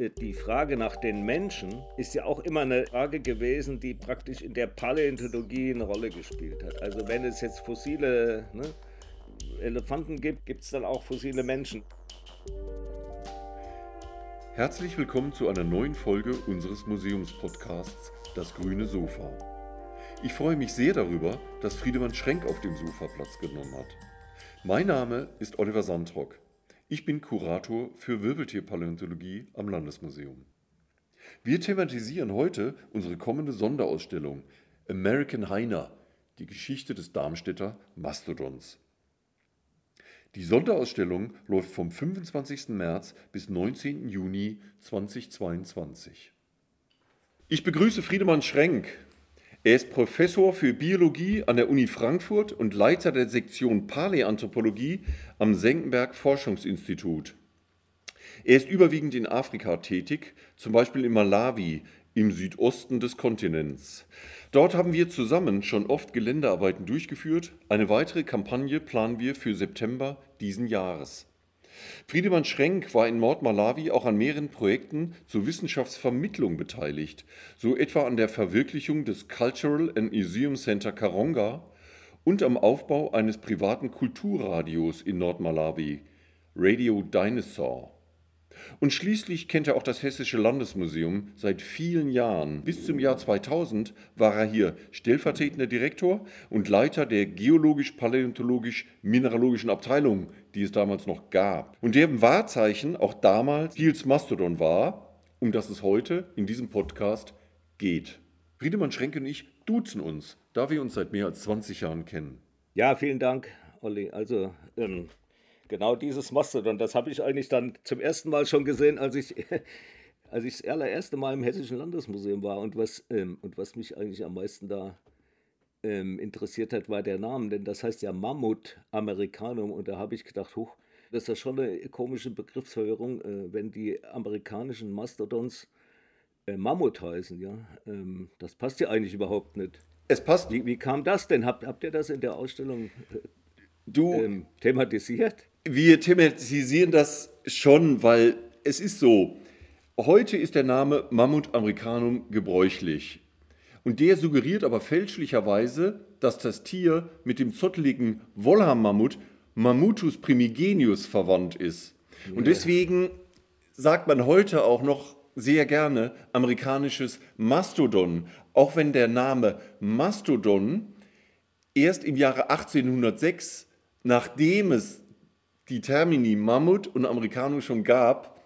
äh, die Frage nach den Menschen ist ja auch immer eine Frage gewesen, die praktisch in der Paläontologie eine Rolle gespielt hat. Also wenn es jetzt fossile ne, Elefanten gibt, gibt es dann auch fossile Menschen. Herzlich willkommen zu einer neuen Folge unseres Museumspodcasts Das grüne Sofa. Ich freue mich sehr darüber, dass Friedemann Schrenk auf dem Sofa Platz genommen hat. Mein Name ist Oliver Sandrock. Ich bin Kurator für Wirbeltierpaläontologie am Landesmuseum. Wir thematisieren heute unsere kommende Sonderausstellung American Hyena, die Geschichte des Darmstädter Mastodons. Die Sonderausstellung läuft vom 25. März bis 19. Juni 2022. Ich begrüße Friedemann Schrenk, er ist Professor für Biologie an der Uni Frankfurt und Leiter der Sektion Paläanthropologie am Senckenberg Forschungsinstitut. Er ist überwiegend in Afrika tätig, zum Beispiel in Malawi im Südosten des Kontinents. Dort haben wir zusammen schon oft Geländearbeiten durchgeführt. Eine weitere Kampagne planen wir für September diesen Jahres. Friedemann Schrenk war in Nordmalawi auch an mehreren Projekten zur Wissenschaftsvermittlung beteiligt, so etwa an der Verwirklichung des Cultural and Museum Center Karonga und am Aufbau eines privaten Kulturradios in Nordmalawi, Radio Dinosaur. Und schließlich kennt er auch das Hessische Landesmuseum seit vielen Jahren. Bis zum Jahr 2000 war er hier stellvertretender Direktor und Leiter der geologisch-paläontologisch-mineralogischen Abteilung, die es damals noch gab. Und deren Wahrzeichen auch damals Kiels Mastodon war, um das es heute in diesem Podcast geht. Friedemann Schrenke und ich duzen uns, da wir uns seit mehr als 20 Jahren kennen. Ja, vielen Dank, Olli. Also, ähm, Genau dieses Mastodon, das habe ich eigentlich dann zum ersten Mal schon gesehen, als ich, als ich das allererste Mal im Hessischen Landesmuseum war. Und was, ähm, und was mich eigentlich am meisten da ähm, interessiert hat, war der Name, denn das heißt ja Mammut Americanum. Und da habe ich gedacht, huch, das ist ja schon eine komische Begriffsverwirrung, äh, wenn die amerikanischen Mastodons äh, Mammut heißen. Ja? Ähm, das passt ja eigentlich überhaupt nicht. Es passt. Wie, wie kam das denn? Habt, habt ihr das in der Ausstellung äh, du, ähm, thematisiert? Wir thematisieren das schon, weil es ist so. Heute ist der Name Mammut americanum gebräuchlich. Und der suggeriert aber fälschlicherweise, dass das Tier mit dem zotteligen Wollham-Mammut Mammutus primigenius verwandt ist. Ja. Und deswegen sagt man heute auch noch sehr gerne amerikanisches Mastodon, auch wenn der Name Mastodon erst im Jahre 1806, nachdem es die Termini Mammut und Americano schon gab,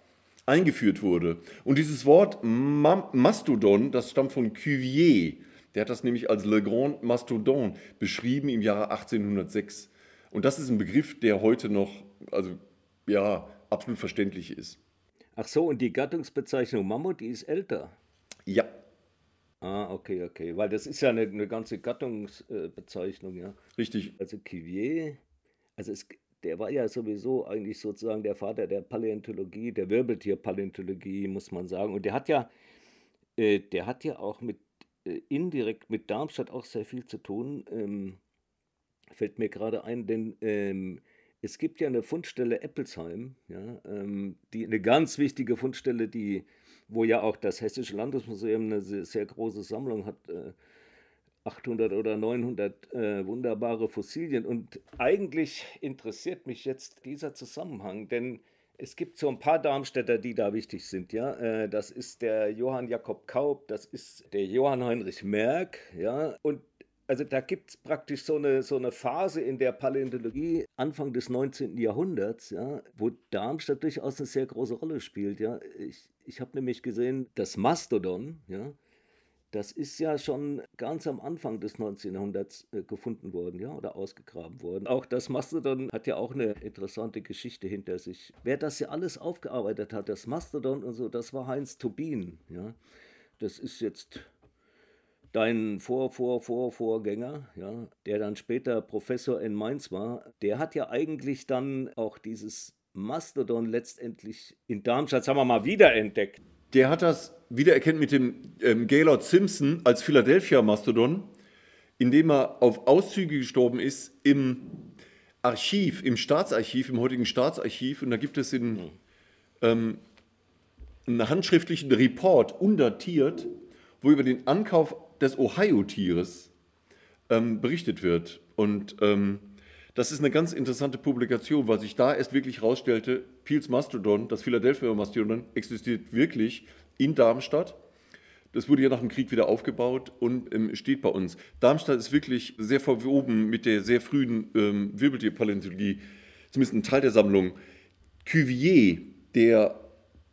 eingeführt wurde. Und dieses Wort Mastodon, das stammt von Cuvier. Der hat das nämlich als Le Grand Mastodon beschrieben im Jahre 1806. Und das ist ein Begriff, der heute noch, also ja, absolut verständlich ist. Ach so, und die Gattungsbezeichnung Mammut, die ist älter. Ja. Ah, okay, okay. Weil das ist ja eine, eine ganze Gattungsbezeichnung, ja. Richtig. Also Cuvier, also es, der war ja sowieso eigentlich sozusagen der Vater der Paläontologie, der Wirbeltierpaläontologie, muss man sagen. Und der hat ja, äh, der hat ja auch mit äh, indirekt mit Darmstadt auch sehr viel zu tun. Ähm, fällt mir gerade ein, denn ähm, es gibt ja eine Fundstelle Eppelsheim, ja, ähm, die eine ganz wichtige Fundstelle, die, wo ja auch das Hessische Landesmuseum eine sehr, sehr große Sammlung hat. Äh, 800 oder 900 äh, wunderbare Fossilien. Und eigentlich interessiert mich jetzt dieser Zusammenhang, denn es gibt so ein paar Darmstädter, die da wichtig sind. Ja? Äh, das ist der Johann Jakob Kaup, das ist der Johann Heinrich Merck. Ja? Und also da gibt es praktisch so eine, so eine Phase in der Paläontologie Anfang des 19. Jahrhunderts, ja, wo Darmstadt durchaus eine sehr große Rolle spielt. Ja. Ich, ich habe nämlich gesehen, das Mastodon, ja, das ist ja schon ganz am Anfang des 19. Jahrhunderts äh, gefunden worden, ja, oder ausgegraben worden. Auch das Mastodon hat ja auch eine interessante Geschichte hinter sich. Wer das ja alles aufgearbeitet hat, das Mastodon und so, das war Heinz Tobin, ja. Das ist jetzt dein Vor, Vor, Vor, Vorgänger, ja, der dann später Professor in Mainz war, der hat ja eigentlich dann auch dieses Mastodon letztendlich in Darmstadt, sagen wir mal, wiederentdeckt der hat das wiedererkennt mit dem ähm, Gaylord Simpson als Philadelphia-Mastodon, indem er auf Auszüge gestorben ist im Archiv, im Staatsarchiv, im heutigen Staatsarchiv. Und da gibt es in, ähm, einen handschriftlichen Report undatiert, wo über den Ankauf des Ohio-Tieres ähm, berichtet wird. Und ähm, das ist eine ganz interessante Publikation, weil sich da erst wirklich herausstellte, Peels Mastodon, das Philadelphia Mastodon, existiert wirklich in Darmstadt. Das wurde ja nach dem Krieg wieder aufgebaut und ähm, steht bei uns. Darmstadt ist wirklich sehr verwoben mit der sehr frühen ähm, Wirbeltierpaläontologie, zumindest ein Teil der Sammlung. Cuvier, der,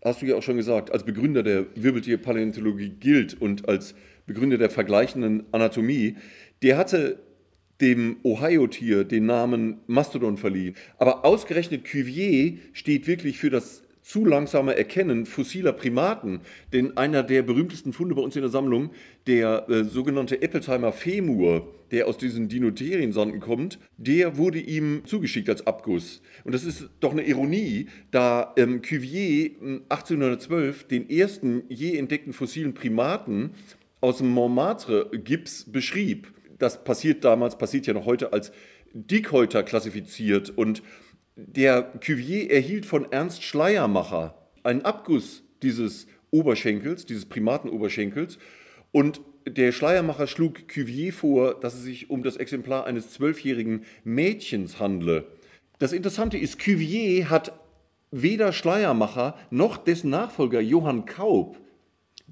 hast du ja auch schon gesagt, als Begründer der Wirbeltierpaläontologie gilt und als Begründer der vergleichenden Anatomie, der hatte dem Ohio-Tier den Namen Mastodon verliehen. Aber ausgerechnet Cuvier steht wirklich für das zu langsame Erkennen fossiler Primaten. Denn einer der berühmtesten Funde bei uns in der Sammlung, der äh, sogenannte Eppelsheimer Femur, der aus diesen Dinotheriensonden kommt, der wurde ihm zugeschickt als Abguss. Und das ist doch eine Ironie, da ähm, Cuvier 1812 hm, den ersten je entdeckten fossilen Primaten aus dem Montmartre-Gips beschrieb. Das passiert damals, passiert ja noch heute als Dickhäuter klassifiziert und der Cuvier erhielt von Ernst Schleiermacher einen Abguss dieses Oberschenkels, dieses Primatenoberschenkels. Und der Schleiermacher schlug Cuvier vor, dass es sich um das Exemplar eines zwölfjährigen Mädchens handle. Das Interessante ist, Cuvier hat weder Schleiermacher noch dessen Nachfolger Johann Kaub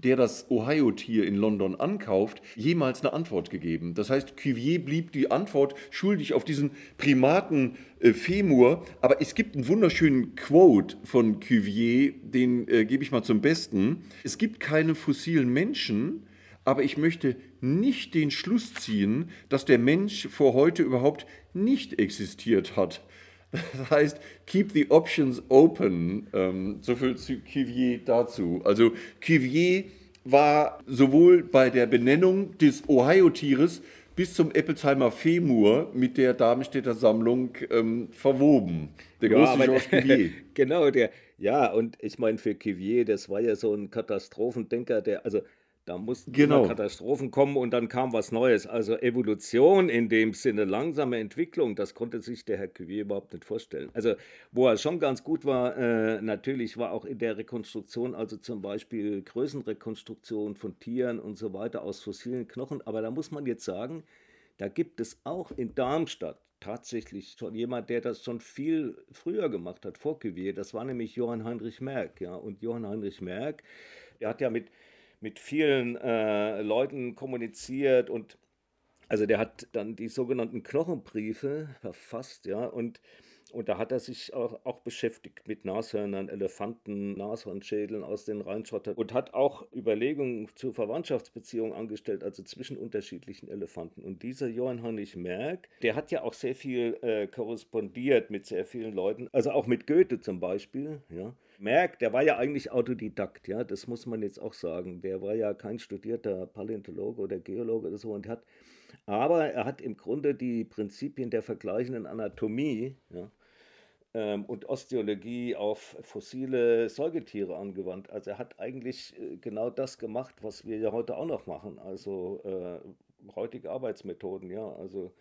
der das Ohio-Tier in London ankauft, jemals eine Antwort gegeben. Das heißt, Cuvier blieb die Antwort schuldig auf diesen Primaten äh, Femur. Aber es gibt einen wunderschönen Quote von Cuvier, den äh, gebe ich mal zum Besten. Es gibt keine fossilen Menschen, aber ich möchte nicht den Schluss ziehen, dass der Mensch vor heute überhaupt nicht existiert hat. Das heißt, keep the options open. Ähm, so viel zu Cuvier dazu. Also Cuvier war sowohl bei der Benennung des Ohio-Tieres bis zum Eppelsheimer Femur mit der Darmstädter Sammlung ähm, verwoben. Der große ja, Georges Cuvier. genau, der, ja, und ich meine, für Cuvier, das war ja so ein Katastrophendenker, der, also da mussten genau. Katastrophen kommen und dann kam was Neues. Also Evolution in dem Sinne, langsame Entwicklung, das konnte sich der Herr Cuvier überhaupt nicht vorstellen. Also wo er schon ganz gut war, äh, natürlich war auch in der Rekonstruktion, also zum Beispiel Größenrekonstruktion von Tieren und so weiter aus fossilen Knochen. Aber da muss man jetzt sagen, da gibt es auch in Darmstadt tatsächlich schon jemand, der das schon viel früher gemacht hat, vor Cuvier. Das war nämlich Johann Heinrich Merck. Ja? Und Johann Heinrich Merck, der hat ja mit mit vielen äh, Leuten kommuniziert und also der hat dann die sogenannten Knochenbriefe verfasst, ja, und, und da hat er sich auch, auch beschäftigt mit Nashörnern, Elefanten, Nashornschädeln aus den Rheinschottern und hat auch Überlegungen zu Verwandtschaftsbeziehungen angestellt, also zwischen unterschiedlichen Elefanten. Und dieser Johann Heinrich Merck, der hat ja auch sehr viel äh, korrespondiert mit sehr vielen Leuten, also auch mit Goethe zum Beispiel, ja. Merck, der war ja eigentlich Autodidakt, ja, das muss man jetzt auch sagen. Der war ja kein studierter Paläontologe oder Geologe oder so und hat, aber er hat im Grunde die Prinzipien der vergleichenden Anatomie, ja, ähm, und Osteologie auf fossile Säugetiere angewandt. Also er hat eigentlich äh, genau das gemacht, was wir ja heute auch noch machen. Also äh, heutige Arbeitsmethoden, ja, also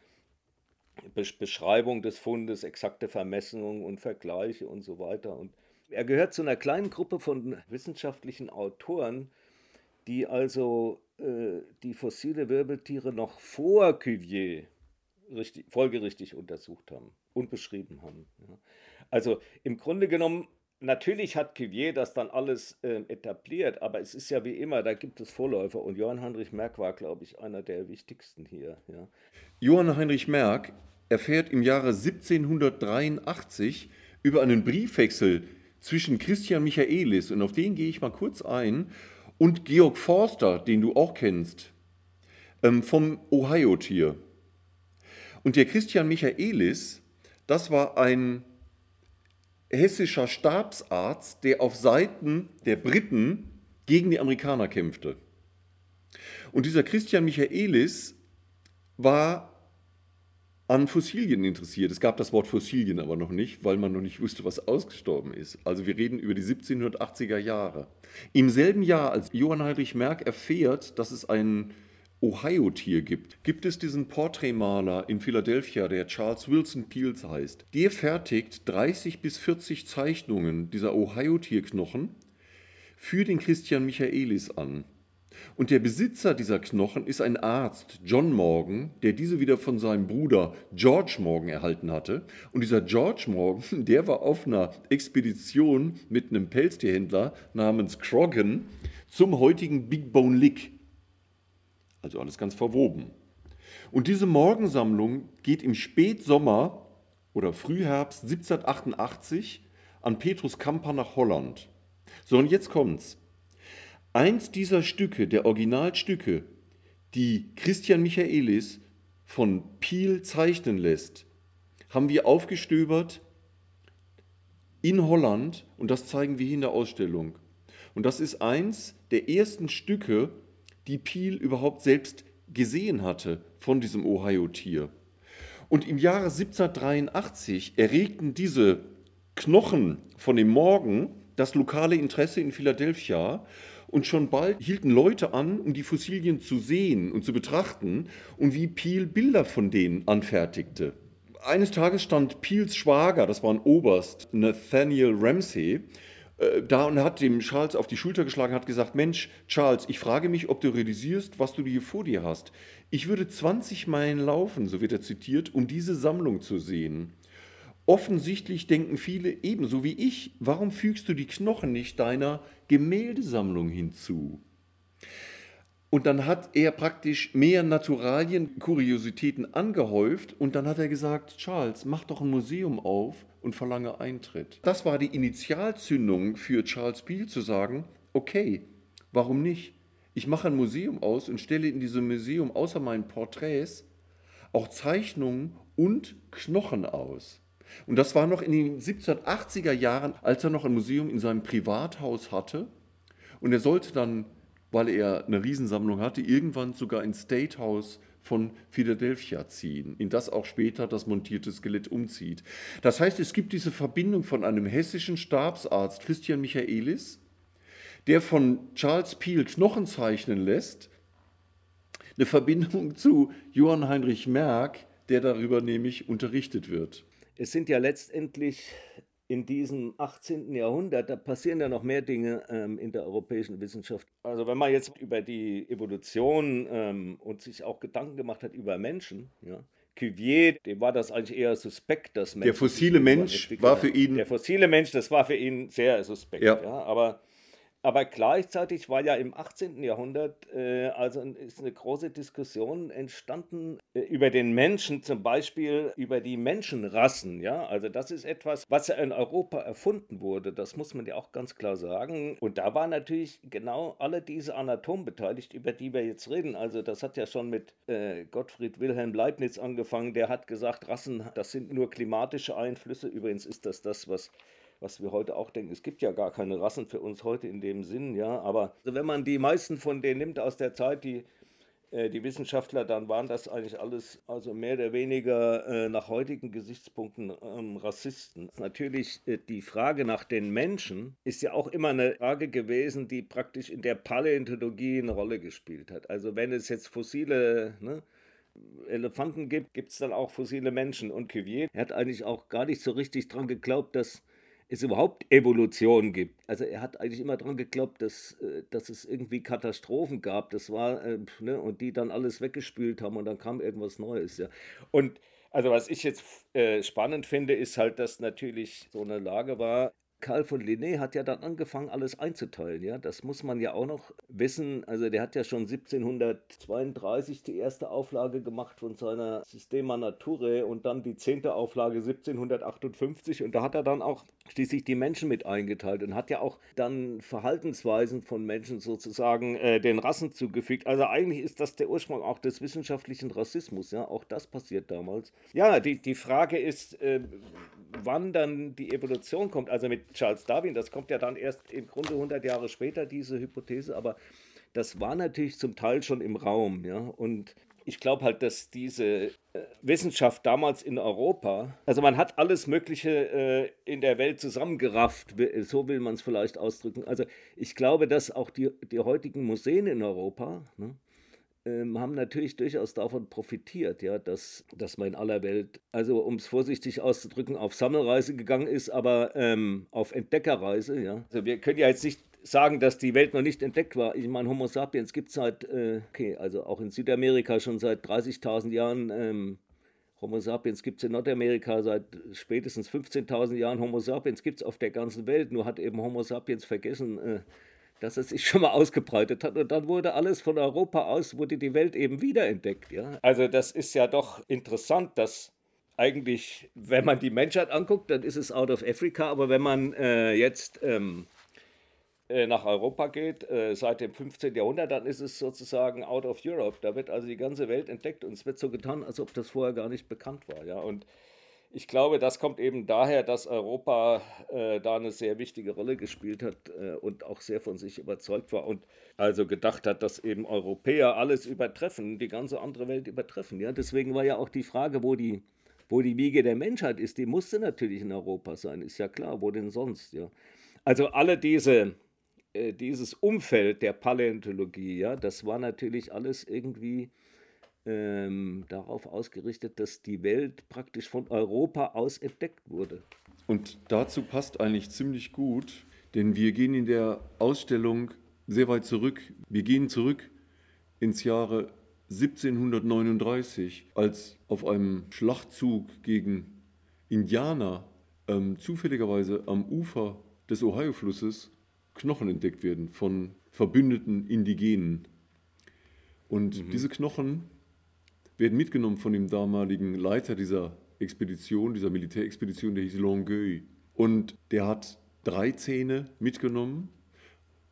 Beschreibung des Fundes, exakte Vermessungen und Vergleiche und so weiter. Und er gehört zu einer kleinen Gruppe von wissenschaftlichen Autoren, die also äh, die fossile Wirbeltiere noch vor Cuvier richtig, folgerichtig untersucht haben und beschrieben haben. Ja. Also im Grunde genommen, natürlich hat Cuvier das dann alles äh, etabliert, aber es ist ja wie immer, da gibt es Vorläufer und Johann Heinrich Merck war, glaube ich, einer der wichtigsten hier. Ja. Johann Heinrich Merck erfährt im Jahre 1783 über einen Briefwechsel zwischen Christian Michaelis, und auf den gehe ich mal kurz ein, und Georg Forster, den du auch kennst, ähm, vom Ohio-Tier. Und der Christian Michaelis, das war ein hessischer Stabsarzt, der auf Seiten der Briten gegen die Amerikaner kämpfte. Und dieser Christian Michaelis war an Fossilien interessiert. Es gab das Wort Fossilien aber noch nicht, weil man noch nicht wusste, was ausgestorben ist. Also wir reden über die 1780er Jahre. Im selben Jahr, als Johann Heinrich Merck erfährt, dass es ein Ohio-Tier gibt, gibt es diesen Porträtmaler in Philadelphia, der Charles Wilson Peels heißt. Der fertigt 30 bis 40 Zeichnungen dieser Ohio-Tierknochen für den Christian Michaelis an. Und der Besitzer dieser Knochen ist ein Arzt, John Morgan, der diese wieder von seinem Bruder George Morgan erhalten hatte. Und dieser George Morgan, der war auf einer Expedition mit einem Pelztierhändler namens Croggan zum heutigen Big Bone Lick. Also alles ganz verwoben. Und diese Morgensammlung geht im Spätsommer oder Frühherbst 1788 an Petrus Kamper nach Holland. So, und jetzt kommt's. Eins dieser Stücke, der Originalstücke, die Christian Michaelis von Piel zeichnen lässt, haben wir aufgestöbert in Holland und das zeigen wir hier in der Ausstellung. Und das ist eins der ersten Stücke, die Piel überhaupt selbst gesehen hatte von diesem Ohio-Tier. Und im Jahre 1783 erregten diese Knochen von dem Morgen das lokale Interesse in Philadelphia und schon bald hielten Leute an, um die Fossilien zu sehen und zu betrachten und wie Peel Bilder von denen anfertigte. Eines Tages stand Peels Schwager, das war ein Oberst, Nathaniel Ramsey, äh, da und hat dem Charles auf die Schulter geschlagen, hat gesagt, Mensch, Charles, ich frage mich, ob du realisierst, was du hier vor dir hast. Ich würde 20 Meilen laufen, so wird er zitiert, um diese Sammlung zu sehen. Offensichtlich denken viele ebenso wie ich, warum fügst du die Knochen nicht deiner Gemäldesammlung hinzu? Und dann hat er praktisch mehr Naturalien, Kuriositäten angehäuft und dann hat er gesagt, Charles, mach doch ein Museum auf und verlange Eintritt. Das war die Initialzündung für Charles Peel zu sagen, okay, warum nicht? Ich mache ein Museum aus und stelle in diesem Museum außer meinen Porträts auch Zeichnungen und Knochen aus. Und das war noch in den 1780er Jahren, als er noch ein Museum in seinem Privathaus hatte. Und er sollte dann, weil er eine Riesensammlung hatte, irgendwann sogar ins State House von Philadelphia ziehen, in das auch später das montierte Skelett umzieht. Das heißt, es gibt diese Verbindung von einem hessischen Stabsarzt, Christian Michaelis, der von Charles Peel Knochen zeichnen lässt, eine Verbindung zu Johann Heinrich Merck, der darüber nämlich unterrichtet wird es sind ja letztendlich in diesem 18. Jahrhundert, da passieren ja noch mehr Dinge ähm, in der europäischen Wissenschaft. Also wenn man jetzt über die Evolution ähm, und sich auch Gedanken gemacht hat über Menschen, ja, Cuvier, dem war das eigentlich eher suspekt, dass Menschen. Der fossile Mensch war für ihn. Der fossile Mensch, das war für ihn sehr suspekt. Ja. ja aber aber gleichzeitig war ja im 18. Jahrhundert äh, also ist eine große Diskussion entstanden äh, über den Menschen, zum Beispiel über die Menschenrassen. Ja, also das ist etwas, was ja in Europa erfunden wurde. Das muss man ja auch ganz klar sagen. Und da waren natürlich genau alle diese Anatomen beteiligt, über die wir jetzt reden. Also das hat ja schon mit äh, Gottfried Wilhelm Leibniz angefangen. Der hat gesagt, Rassen, das sind nur klimatische Einflüsse. Übrigens ist das das, was was wir heute auch denken. Es gibt ja gar keine Rassen für uns heute in dem Sinn, ja. Aber also wenn man die meisten von denen nimmt aus der Zeit, die äh, die Wissenschaftler, dann waren das eigentlich alles, also mehr oder weniger äh, nach heutigen Gesichtspunkten ähm, Rassisten. Natürlich äh, die Frage nach den Menschen ist ja auch immer eine Frage gewesen, die praktisch in der Paläontologie eine Rolle gespielt hat. Also wenn es jetzt fossile ne, Elefanten gibt, gibt es dann auch fossile Menschen. Und Cuvier hat eigentlich auch gar nicht so richtig dran geglaubt, dass es überhaupt Evolution gibt. Also er hat eigentlich immer daran geglaubt, dass, äh, dass es irgendwie Katastrophen gab. Das war, äh, ne, und die dann alles weggespült haben und dann kam irgendwas Neues. Ja. Und also was ich jetzt äh, spannend finde, ist halt, dass natürlich so eine Lage war, Karl von Linné hat ja dann angefangen, alles einzuteilen. Ja? Das muss man ja auch noch wissen. Also der hat ja schon 1732 die erste Auflage gemacht von seiner Systema Naturae und dann die zehnte Auflage 1758. Und da hat er dann auch schließlich die Menschen mit eingeteilt und hat ja auch dann Verhaltensweisen von Menschen sozusagen äh, den Rassen zugefügt. Also eigentlich ist das der Ursprung auch des wissenschaftlichen Rassismus. Ja? Auch das passiert damals. Ja, die, die Frage ist, äh, wann dann die Evolution kommt. Also mit Charles Darwin, das kommt ja dann erst im Grunde 100 Jahre später, diese Hypothese, aber das war natürlich zum Teil schon im Raum, ja, und ich glaube halt, dass diese äh, Wissenschaft damals in Europa, also man hat alles Mögliche äh, in der Welt zusammengerafft, so will man es vielleicht ausdrücken. Also ich glaube, dass auch die, die heutigen Museen in Europa, ne, ähm, haben natürlich durchaus davon profitiert, ja, dass, dass man in aller Welt, also um es vorsichtig auszudrücken, auf Sammelreise gegangen ist, aber ähm, auf Entdeckerreise. Ja. Also wir können ja jetzt nicht sagen, dass die Welt noch nicht entdeckt war. Ich meine, Homo sapiens gibt es seit, äh, okay, also auch in Südamerika schon seit 30.000 Jahren. Ähm, Homo sapiens gibt es in Nordamerika seit spätestens 15.000 Jahren. Homo sapiens gibt es auf der ganzen Welt. Nur hat eben Homo sapiens vergessen, äh, dass es sich schon mal ausgebreitet hat. Und dann wurde alles von Europa aus, wurde die Welt eben wiederentdeckt. Ja? Also das ist ja doch interessant, dass eigentlich, wenn man die Menschheit anguckt, dann ist es out of Africa. Aber wenn man äh, jetzt ähm, äh, nach Europa geht, äh, seit dem 15. Jahrhundert, dann ist es sozusagen out of Europe. Da wird also die ganze Welt entdeckt und es wird so getan, als ob das vorher gar nicht bekannt war. Ja? Und ich glaube, das kommt eben daher, dass Europa äh, da eine sehr wichtige Rolle gespielt hat äh, und auch sehr von sich überzeugt war und also gedacht hat, dass eben Europäer alles übertreffen, die ganze andere Welt übertreffen. Ja? Deswegen war ja auch die Frage, wo die, wo die Wiege der Menschheit ist, die musste natürlich in Europa sein, ist ja klar, wo denn sonst. Ja? Also alle diese äh, dieses Umfeld der Paläontologie, ja, das war natürlich alles irgendwie ähm, darauf ausgerichtet, dass die Welt praktisch von Europa aus entdeckt wurde. Und dazu passt eigentlich ziemlich gut, denn wir gehen in der Ausstellung sehr weit zurück. Wir gehen zurück ins Jahre 1739, als auf einem Schlachtzug gegen Indianer ähm, zufälligerweise am Ufer des Ohio-Flusses Knochen entdeckt werden von verbündeten Indigenen. Und mhm. diese Knochen werden mitgenommen von dem damaligen Leiter dieser Expedition, dieser Militärexpedition, der hieß Longueuil. Und der hat drei Zähne mitgenommen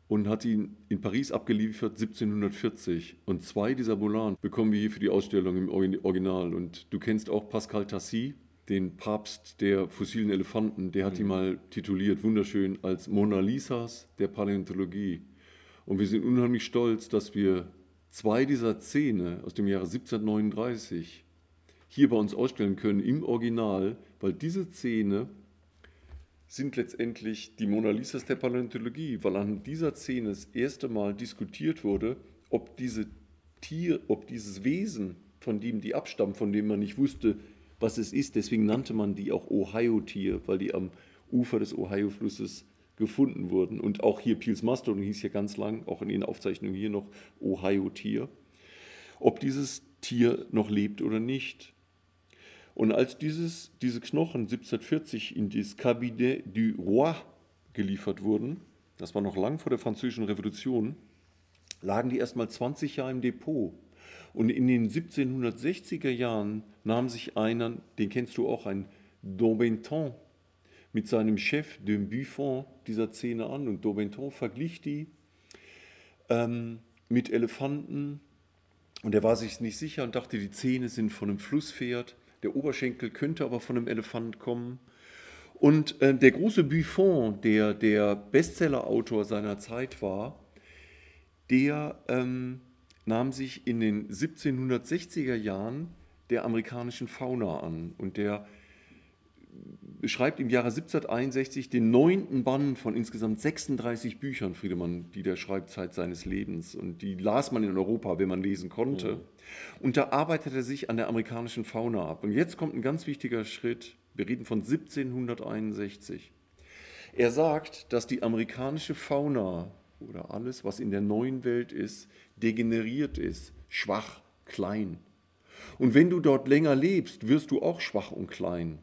und hat ihn in Paris abgeliefert 1740. Und zwei dieser Bolaren bekommen wir hier für die Ausstellung im Original. Und du kennst auch Pascal Tassi, den Papst der fossilen Elefanten, der hat mhm. die mal tituliert, wunderschön, als Mona Lisas der Paläontologie. Und wir sind unheimlich stolz, dass wir zwei dieser Zähne aus dem Jahre 1739 hier bei uns ausstellen können im Original, weil diese Zähne sind letztendlich die Mona Lisas der Paläontologie, weil an dieser Szene das erste Mal diskutiert wurde, ob diese Tier, ob dieses Wesen, von dem die abstammen, von dem man nicht wusste, was es ist. Deswegen nannte man die auch Ohio-Tier, weil die am Ufer des Ohio-Flusses gefunden wurden. Und auch hier Piels Mastodon hieß ja ganz lang, auch in den Aufzeichnungen hier noch Ohio-Tier. Ob dieses Tier noch lebt oder nicht. Und als dieses, diese Knochen 1740 in das Cabinet du Roi geliefert wurden, das war noch lang vor der Französischen Revolution, lagen die erst mal 20 Jahre im Depot. Und in den 1760er Jahren nahm sich einer, den kennst du auch, ein Daubenton, mit seinem Chef, dem Buffon, dieser Szene an. Und Daubenton verglich die ähm, mit Elefanten. Und er war sich nicht sicher und dachte, die Zähne sind von einem Flusspferd. Der Oberschenkel könnte aber von einem Elefant kommen. Und äh, der große Buffon, der der Bestsellerautor seiner Zeit war, der ähm, nahm sich in den 1760er Jahren der amerikanischen Fauna an und der beschreibt im Jahre 1761 den neunten Band von insgesamt 36 Büchern, Friedemann, die der schreibt Zeit seines Lebens. Und die las man in Europa, wenn man lesen konnte. Mhm. Und da arbeitet er sich an der amerikanischen Fauna ab. Und jetzt kommt ein ganz wichtiger Schritt. Wir reden von 1761. Er sagt, dass die amerikanische Fauna oder alles, was in der neuen Welt ist, degeneriert ist, schwach, klein. Und wenn du dort länger lebst, wirst du auch schwach und klein.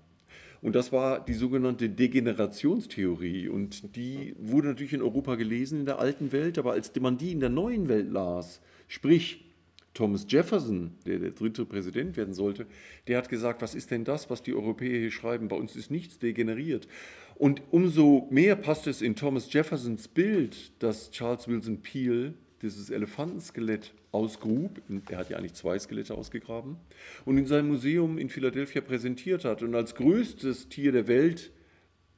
Und das war die sogenannte Degenerationstheorie. Und die wurde natürlich in Europa gelesen in der alten Welt, aber als man die in der neuen Welt las, sprich Thomas Jefferson, der der dritte Präsident werden sollte, der hat gesagt, was ist denn das, was die Europäer hier schreiben? Bei uns ist nichts degeneriert. Und umso mehr passt es in Thomas Jeffersons Bild, dass Charles Wilson Peel dieses Elefantenskelett ausgrub. Er hat ja eigentlich zwei Skelette ausgegraben und in seinem Museum in Philadelphia präsentiert hat und als größtes Tier der Welt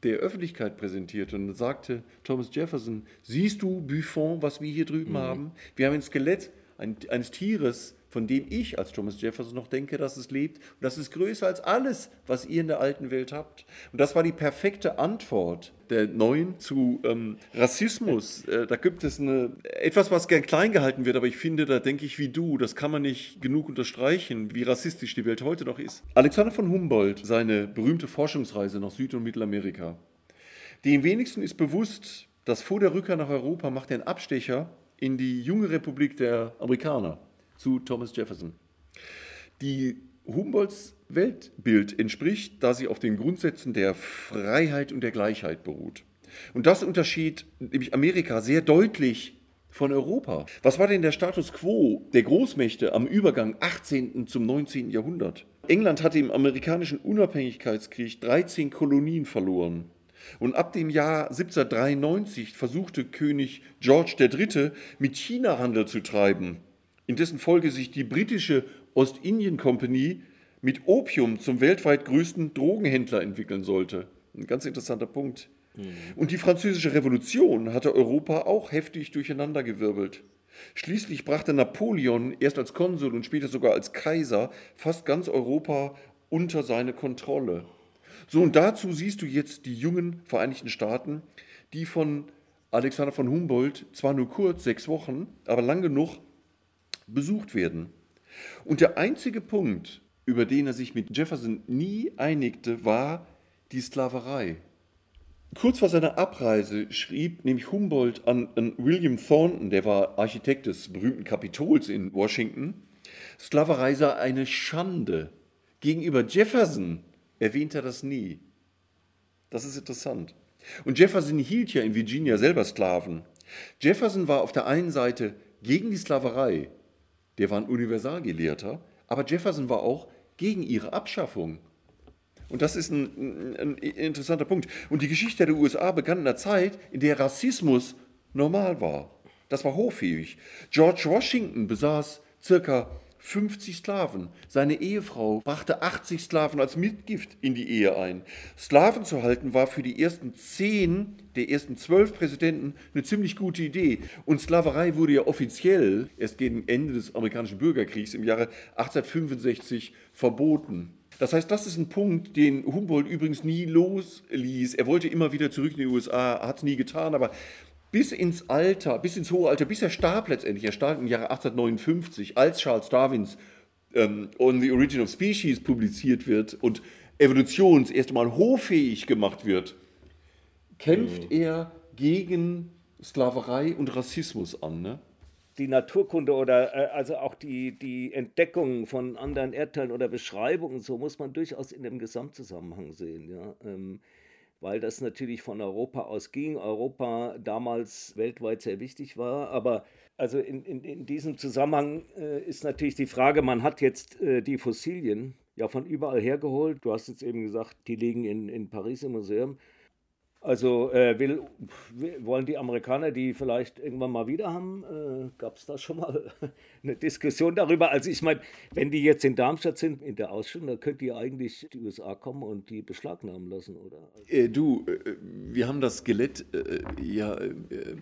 der Öffentlichkeit präsentiert. Und sagte Thomas Jefferson, siehst du, Buffon, was wir hier drüben mhm. haben? Wir haben ein Skelett eines Tieres, von dem ich als Thomas Jefferson noch denke, dass es lebt. Und das ist größer als alles, was ihr in der alten Welt habt. Und das war die perfekte Antwort der Neuen zu ähm, Rassismus. Äh, da gibt es eine, etwas, was gern klein gehalten wird, aber ich finde, da denke ich wie du, das kann man nicht genug unterstreichen, wie rassistisch die Welt heute noch ist. Alexander von Humboldt, seine berühmte Forschungsreise nach Süd- und Mittelamerika. Dem wenigsten ist bewusst, dass vor der Rückkehr nach Europa macht er einen Abstecher in die junge Republik der Amerikaner zu Thomas Jefferson. Die Humboldts Weltbild entspricht, da sie auf den Grundsätzen der Freiheit und der Gleichheit beruht. Und das unterschied nämlich Amerika sehr deutlich von Europa. Was war denn der Status quo der Großmächte am Übergang 18. zum 19. Jahrhundert? England hatte im amerikanischen Unabhängigkeitskrieg 13 Kolonien verloren. Und ab dem Jahr 1793 versuchte König George III. mit China Handel zu treiben, in dessen Folge sich die britische Ostindien Company mit Opium zum weltweit größten Drogenhändler entwickeln sollte. Ein ganz interessanter Punkt. Mhm. Und die französische Revolution hatte Europa auch heftig durcheinandergewirbelt. Schließlich brachte Napoleon erst als Konsul und später sogar als Kaiser fast ganz Europa unter seine Kontrolle. So, und dazu siehst du jetzt die jungen Vereinigten Staaten, die von Alexander von Humboldt zwar nur kurz, sechs Wochen, aber lang genug besucht werden. Und der einzige Punkt, über den er sich mit Jefferson nie einigte, war die Sklaverei. Kurz vor seiner Abreise schrieb nämlich Humboldt an, an, William Thornton, der war Architekt des berühmten Kapitols in Washington, Sklaverei sei eine Schande. Gegenüber Jefferson erwähnt er das nie. Das ist interessant. Und Jefferson hielt ja in Virginia selber Sklaven. Jefferson war auf der einen Seite gegen die Sklaverei, der war ein Universalgelehrter, aber Jefferson war auch gegen ihre Abschaffung. Und das ist ein, ein, interessanter Punkt. Und die Geschichte der USA begann in einer Zeit, in der Rassismus normal war. Das war hochfähig. George Washington besaß circa 50 Sklaven. Seine Ehefrau brachte 80 Sklaven als Mitgift in die Ehe ein. Sklaven zu halten war für die ersten zehn der ersten zwölf Präsidenten eine ziemlich gute Idee. Und Sklaverei wurde ja offiziell erst gegen Ende des amerikanischen Bürgerkriegs im Jahre 1865 verboten. Das heißt, das ist ein Punkt, den Humboldt übrigens nie losließ. Er wollte immer wieder zurück in die USA, hat es nie getan, aber bis ins Alter, bis ins hohe Alter, bis er starb letztendlich. Er starb im Jahre 1859, als Charles Darwins ähm, On the Origin of Species publiziert wird und Evolution das erste Mal hochfähig gemacht wird, kämpft mhm. er gegen Sklaverei und Rassismus an. Ne? die Naturkunde oder äh, also auch die, die Entdeckung von anderen Erdteilen oder Beschreibungen, so muss man durchaus in dem Gesamtzusammenhang sehen. Ja? Ähm, weil das natürlich von Europa aus ging, Europa damals weltweit sehr wichtig war. Aber also in, in, in diesem Zusammenhang äh, ist natürlich die Frage, man hat jetzt äh, die Fossilien ja von überall hergeholt. Du hast jetzt eben gesagt, die liegen in, in Paris im Museum. Also äh, will, wollen die Amerikaner die vielleicht irgendwann mal wieder haben? Äh, Gab es da schon mal eine Diskussion darüber? Also ich meine, wenn die jetzt in Darmstadt sind in der Ausstellung, dann könnte die eigentlich die USA kommen und die beschlagnahmen lassen, oder? Äh, du, äh, wir haben das Skelett äh, ja äh,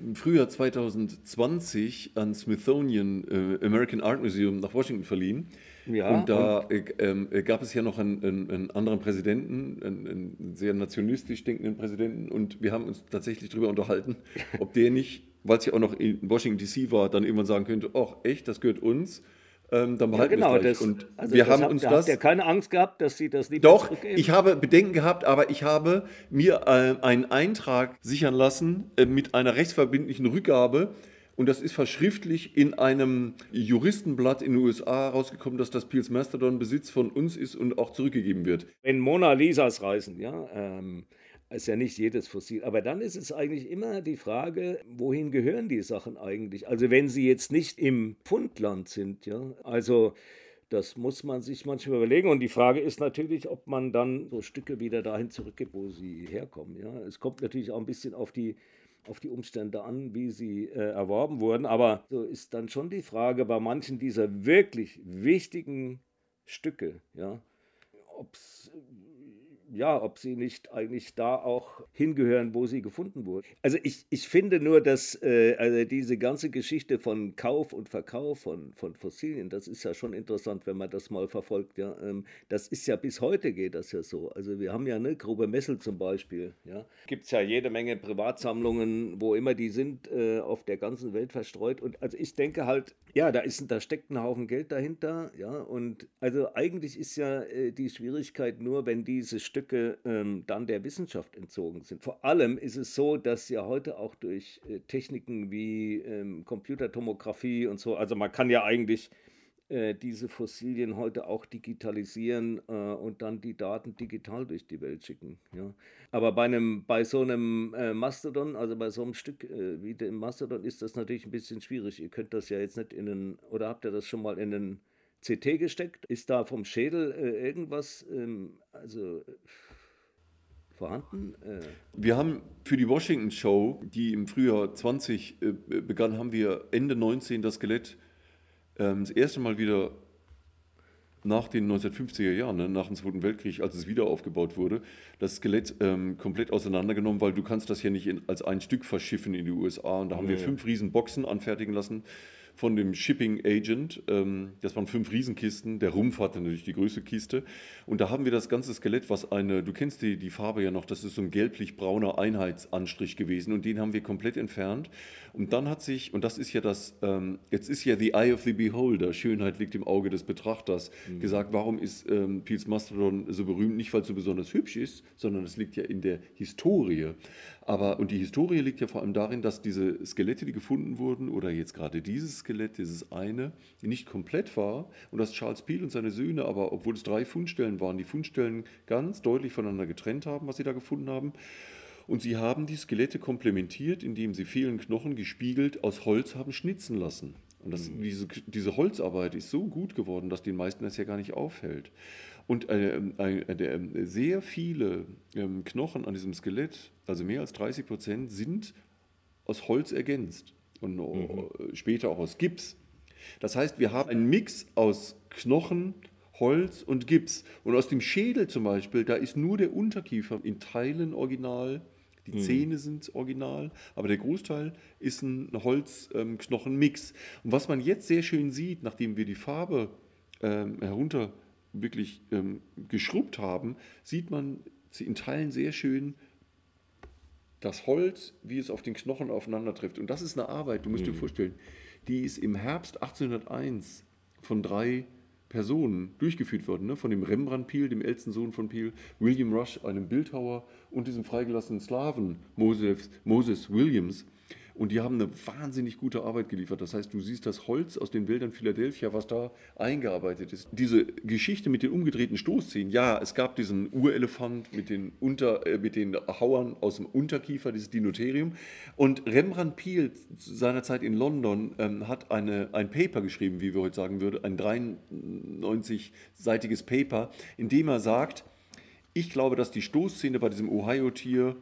im Frühjahr 2020 an Smithsonian American Art Museum nach Washington verliehen. Ja, und da und äh, äh, gab es ja noch einen, einen, einen anderen Präsidenten, einen, einen, sehr nationalistisch denkenden Präsidenten, und wir haben uns tatsächlich darüber unterhalten, ob der nicht, weil es ja auch noch in Washington DC war, dann irgendwann sagen könnte: Ach, echt, das gehört uns. Ähm, dann behalten ja, genau, das, und also wir haben hat, uns da das. Habt ihr keine Angst gehabt, dass sie das nicht Doch, ich habe Bedenken gehabt, aber ich habe mir äh, einen Eintrag sichern lassen äh, mit einer rechtsverbindlichen Rückgabe und das ist verschriftlich in einem Juristenblatt in den USA rausgekommen, dass das Pils Mastodon Besitz von uns ist und auch zurückgegeben wird. Wenn Mona Lisas reisen, ja, ähm, ist ja nicht jedes Fossil. Aber dann ist es eigentlich immer die Frage, wohin gehören die Sachen eigentlich? Also wenn sie jetzt nicht im Fundland sind, ja, also das muss man sich manchmal überlegen. Und die Frage ist natürlich, ob man dann so Stücke wieder dahin zurückgibt, wo sie herkommen. Ja. Es kommt natürlich auch ein bisschen auf die auf die Umstände an, wie sie äh, erworben wurden. Aber so ist dann schon die Frage bei manchen dieser wirklich wichtigen Stücke, ja, ob es ja, ob sie nicht eigentlich da auch hingehören, wo sie gefunden wurden. Also ich, ich finde nur, dass äh, also diese ganze Geschichte von Kauf und Verkauf von, von Fossilien, das ist ja schon interessant, wenn man das mal verfolgt. Ja, ähm, das ist ja bis heute geht das ja so. Also wir haben ja eine Grube Messel zum Beispiel. Ja, gibt es ja jede Menge Privatsammlungen, wo immer die sind, äh, auf der ganzen Welt verstreut. Und also ich denke halt, ja, da ist, da steckt ein Haufen Geld dahinter. Ja, und also eigentlich ist ja äh, die Schwierigkeit nur, wenn diese Stücke Stücke ähm, dann der Wissenschaft entzogen sind. Vor allem ist es so, dass ja heute auch durch äh, Techniken wie ähm, Computertomographie und so, also man kann ja eigentlich äh, diese Fossilien heute auch digitalisieren äh, und dann die Daten digital durch die Welt schicken. Ja. Aber bei, einem, bei so einem äh, Mastodon, also bei so einem Stück äh, wie dem Mastodon, ist das natürlich ein bisschen schwierig. Ihr könnt das ja jetzt nicht in einen, oder habt ihr das schon mal in einen CT gesteckt? Ist da vom Schädel äh, irgendwas, ähm, also vorhanden? Äh, wir haben für die Washington Show, die im Frühjahr 20 begann, haben wir Ende 19 das Skelett ähm, das erste Mal wieder nach den 1950er Jahren, ne, nach dem Zweiten Weltkrieg, als es wieder aufgebaut wurde, das Skelett ähm, komplett auseinandergenommen, weil du kannst das ja nicht in, als ein Stück verschiffen in die USA. Und da haben nee. wir fünf riesen Boxen anfertigen lassen von dem Shipping Agent. Ähm, das waren fünf Riesenkisten. Der Rumpf hatte natürlich die größte Kiste. Und da haben wir das ganze Skelett, was eine, du kennst die, die Farbe ja noch, das ist so ein gelblich-brauner Einheitsanstrich gewesen. Und den haben wir komplett entfernt. Und dann hat sich, und das ist ja das, ähm, jetzt ist ja the eye of the beholder, Schönheit liegt im Auge des Betrachters, mhm. gesagt, warum ist ähm, Peels Mastodon so berühmt? Nicht, weil es so besonders hübsch ist, sondern es liegt ja in der Historie. Aber, und die Historie liegt ja vor allem darin, dass diese Skelette, die gefunden wurden, oder jetzt gerade dieses Skelett, dieses eine, nicht komplett war und dass Charles Peel und seine Söhne aber, obwohl es drei Fundstellen waren, die Fundstellen ganz deutlich voneinander getrennt haben, was sie da gefunden haben. Und sie haben die Skelette komplementiert, indem sie vielen Knochen gespiegelt aus Holz haben schnitzen lassen. Und das, mhm. diese, diese Holzarbeit ist so gut geworden, dass den meisten das ja gar nicht auffällt. Und äh, äh, äh, sehr viele ähm, Knochen an diesem Skelett, also mehr als 30 Prozent, sind aus Holz ergänzt und mhm. später auch aus Gips. Das heißt, wir haben einen Mix aus Knochen, Holz und Gips. Und aus dem Schädel zum Beispiel, da ist nur der Unterkiefer in Teilen original. Die mhm. Zähne sind original, aber der Großteil ist ein Holzknochenmix. Ähm, und was man jetzt sehr schön sieht, nachdem wir die Farbe ähm, herunter wirklich ähm, geschrubbt haben, sieht man in Teilen sehr schön das Holz, wie es auf den Knochen aufeinander trifft. Und das ist eine Arbeit, du musst mhm. dir vorstellen, die ist im Herbst 1801 von drei Personen durchgeführt worden, ne? von dem Rembrandt Peel, dem ältesten Sohn von Peel, William Rush, einem Bildhauer und diesem freigelassenen Slaven Moses, Moses Williams. Und die haben eine wahnsinnig gute Arbeit geliefert. Das heißt, du siehst das Holz aus den Wäldern Philadelphia, was da eingearbeitet ist. Diese Geschichte mit den umgedrehten Stoßzähnen, ja, es gab diesen Urelefant mit den, Unter, äh, mit den Hauern aus dem Unterkiefer, dieses Dinotherium. Und Rembrandt Peale seinerzeit in London ähm, hat eine, ein Paper geschrieben, wie wir heute sagen würden, ein 93-seitiges Paper, in dem er sagt, ich glaube, dass die Stoßzähne bei diesem Ohio-Tier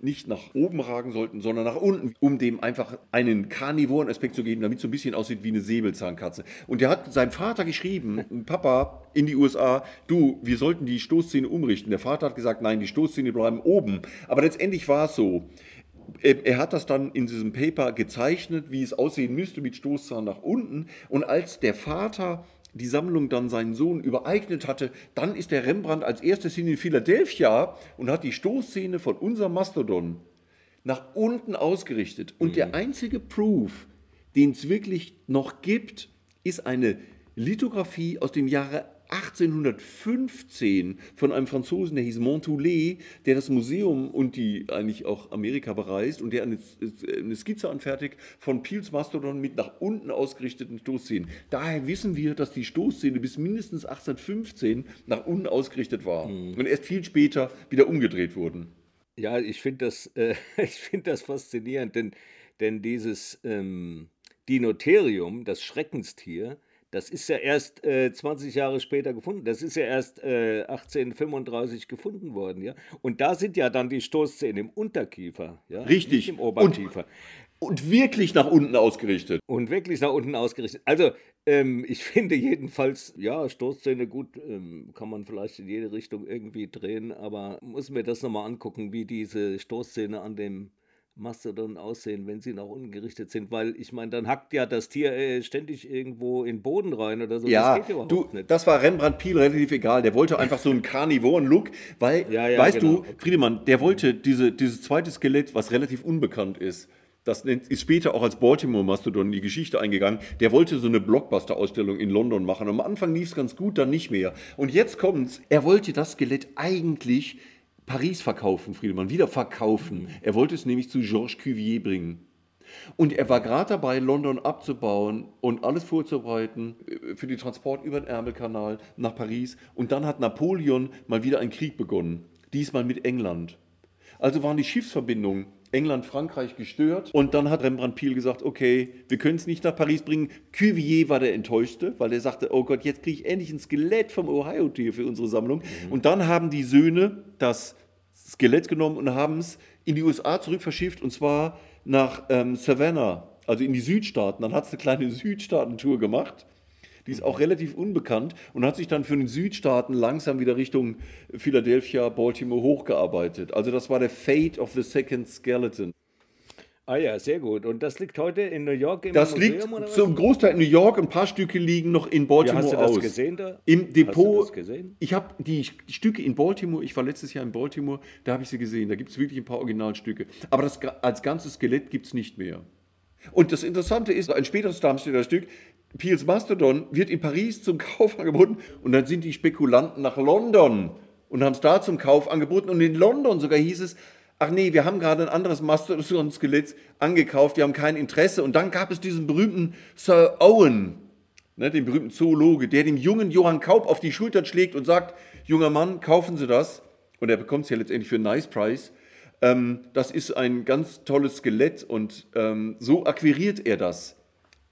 nicht nach oben ragen sollten, sondern nach unten, um dem einfach einen karnivoren Aspekt zu geben, damit es so ein bisschen aussieht wie eine Säbelzahnkatze. Und der hat seinem Vater geschrieben, Papa in die USA, du, wir sollten die Stoßzähne umrichten. Der Vater hat gesagt, nein, die Stoßzähne bleiben oben. Aber letztendlich war es so. Er, er hat das dann in diesem Paper gezeichnet, wie es aussehen müsste mit Stoßzahn nach unten. Und als der Vater die Sammlung dann seinen Sohn übereignet hatte, dann ist der Rembrandt als erstes hin in Philadelphia und hat die Stoßszene von unserem Mastodon nach unten ausgerichtet. Und mhm. der einzige Proof, den es wirklich noch gibt, ist eine Lithografie aus dem Jahre 1815 von einem Franzosen, der hieß Montoulet, der das Museum und die eigentlich auch Amerika bereist und der eine, eine Skizze anfertigt von Peels Mastodon mit nach unten ausgerichteten Stoßzähnen. Daher wissen wir, dass die Stoßzähne bis mindestens 1815 nach unten ausgerichtet war mhm. und erst viel später wieder umgedreht wurden. Ja, ich finde das, äh, find das faszinierend, denn, denn dieses ähm, Dinotherium, das Schreckenstier, das ist ja erst äh, 20 Jahre später gefunden. Das ist ja erst äh, 1835 gefunden worden, ja. Und da sind ja dann die Stoßzähne im Unterkiefer, ja. Richtig. Nicht im Oberkiefer. Und, und, wirklich nach unten ausgerichtet. Und wirklich nach unten ausgerichtet. Also, ähm, ich finde jedenfalls, ja, Stoßzähne gut, ähm, kann man vielleicht in jede Richtung irgendwie drehen, aber muss mir das nochmal angucken, wie diese Stoßzähne an dem Mastodon aussehen, wenn sie nach unten gerichtet sind, weil ich meine, dann hackt ja das Tier äh, ständig irgendwo in den Boden rein oder so. Ja, das du, nicht. das war Rembrandt Piel relativ egal. Der wollte einfach so einen Karnivoren-Look, weil, ja, ja, weißt genau. du, Friedemann, der wollte diese, dieses zweite Skelett, was relativ unbekannt ist, das ist später auch als Baltimore-Mastodon in die Geschichte eingegangen, der wollte so eine Blockbuster-Ausstellung in London machen. Am Anfang lief es ganz gut, dann nicht mehr. Und jetzt kommt's, er wollte das Skelett eigentlich Paris verkaufen, Friedemann, wieder verkaufen. Er wollte es nämlich zu Georges Cuvier bringen. Und er war gerade dabei, London abzubauen und alles vorzubereiten für den Transport über den Ärmelkanal nach Paris. Und dann hat Napoleon mal wieder einen Krieg begonnen, diesmal mit England. Also waren die Schiffsverbindungen England, Frankreich gestört. Und dann hat Rembrandt Piel gesagt, okay, wir können es nicht nach Paris bringen. Cuvier war der Enttäuschte, weil er sagte, oh Gott, jetzt kriege ich endlich ein Skelett vom Ohio-Tier für unsere Sammlung. Mhm. Und dann haben die Söhne das Skelett genommen und haben es in die USA zurück verschifft, und zwar nach ähm, Savannah, also in die Südstaaten. Dann hat es eine kleine Südstaaten-Tour gemacht. Die ist auch relativ unbekannt und hat sich dann für den Südstaaten langsam wieder Richtung Philadelphia, Baltimore hochgearbeitet. Also das war der Fate of the Second Skeleton. Ah ja, sehr gut. Und das liegt heute in New York im das Museum? Das liegt zum Großteil in New York. Ein paar Stücke liegen noch in Baltimore ja, hast du das aus. gesehen da? Im Depot. Hast du das gesehen? Ich habe die Stücke in Baltimore. Ich war letztes Jahr in Baltimore. Da habe ich sie gesehen. Da gibt es wirklich ein paar Originalstücke. Aber das als ganzes Skelett gibt es nicht mehr. Und das Interessante ist, ein späteres Darmstädter Stück, Piels Mastodon, wird in Paris zum Kauf angeboten. Und dann sind die Spekulanten nach London und haben es da zum Kauf angeboten. Und in London sogar hieß es, ach nee, wir haben gerade ein anderes Mastodon-Skelett angekauft, wir haben kein Interesse. Und dann gab es diesen berühmten Sir Owen, ne, den berühmten Zoologe, der dem jungen Johann Kaup auf die Schulter schlägt und sagt, junger Mann, kaufen Sie das. Und er bekommt es ja letztendlich für einen Nice Price. Ähm, das ist ein ganz tolles Skelett und ähm, so akquiriert er das,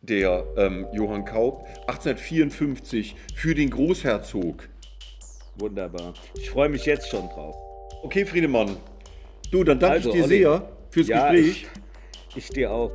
der ähm, Johann Kaup, 1854 für den Großherzog. Wunderbar. Ich freue mich jetzt schon drauf. Okay, Friedemann, Du, dann danke also, ich dir Olli, sehr fürs ja, Gespräch. Ich, ich dir auch.